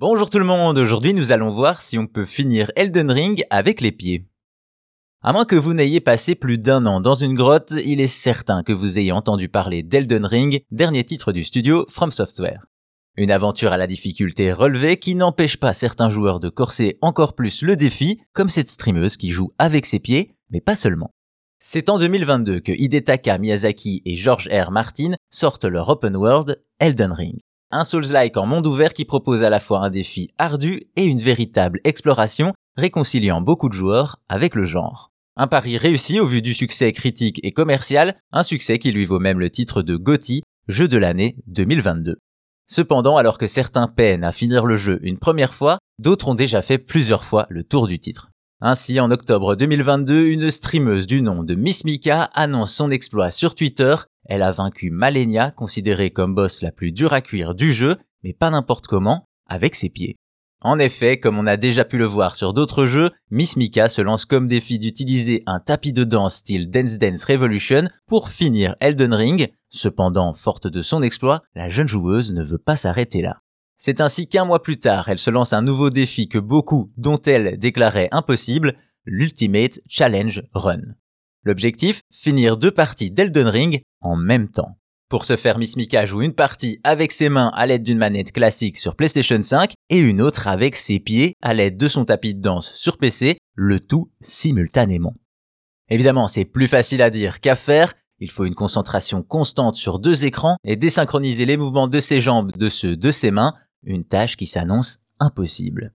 Bonjour tout le monde, aujourd'hui nous allons voir si on peut finir Elden Ring avec les pieds. À moins que vous n'ayez passé plus d'un an dans une grotte, il est certain que vous ayez entendu parler d'Elden Ring, dernier titre du studio From Software. Une aventure à la difficulté relevée qui n'empêche pas certains joueurs de corser encore plus le défi, comme cette streameuse qui joue avec ses pieds, mais pas seulement. C'est en 2022 que Hidetaka Miyazaki et George R. Martin sortent leur open world Elden Ring. Un Souls-like en monde ouvert qui propose à la fois un défi ardu et une véritable exploration, réconciliant beaucoup de joueurs avec le genre. Un pari réussi au vu du succès critique et commercial, un succès qui lui vaut même le titre de GOTY, jeu de l'année 2022. Cependant, alors que certains peinent à finir le jeu une première fois, d'autres ont déjà fait plusieurs fois le tour du titre. Ainsi, en octobre 2022, une streameuse du nom de Miss Mika annonce son exploit sur Twitter. Elle a vaincu Malenia, considérée comme boss la plus dure à cuire du jeu, mais pas n'importe comment, avec ses pieds. En effet, comme on a déjà pu le voir sur d'autres jeux, Miss Mika se lance comme défi d'utiliser un tapis de danse style Dance Dance Revolution pour finir Elden Ring. Cependant, forte de son exploit, la jeune joueuse ne veut pas s'arrêter là. C'est ainsi qu'un mois plus tard, elle se lance un nouveau défi que beaucoup, dont elle, déclaraient impossible, l'Ultimate Challenge Run. L'objectif, finir deux parties d'Elden Ring en même temps. Pour ce faire, Miss Mika joue une partie avec ses mains à l'aide d'une manette classique sur PlayStation 5 et une autre avec ses pieds à l'aide de son tapis de danse sur PC, le tout simultanément. Évidemment, c'est plus facile à dire qu'à faire, il faut une concentration constante sur deux écrans et désynchroniser les mouvements de ses jambes de ceux de ses mains une tâche qui s'annonce impossible.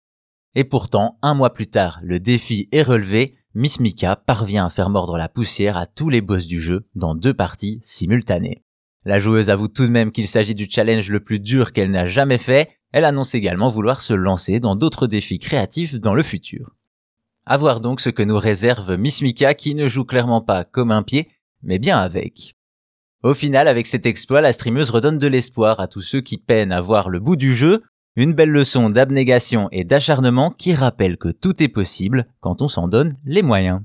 Et pourtant, un mois plus tard, le défi est relevé, Miss Mika parvient à faire mordre la poussière à tous les boss du jeu dans deux parties simultanées. La joueuse avoue tout de même qu'il s'agit du challenge le plus dur qu'elle n'a jamais fait, elle annonce également vouloir se lancer dans d'autres défis créatifs dans le futur. A voir donc ce que nous réserve Miss Mika qui ne joue clairement pas comme un pied, mais bien avec. Au final, avec cet exploit, la streameuse redonne de l'espoir à tous ceux qui peinent à voir le bout du jeu, une belle leçon d'abnégation et d'acharnement qui rappelle que tout est possible quand on s'en donne les moyens.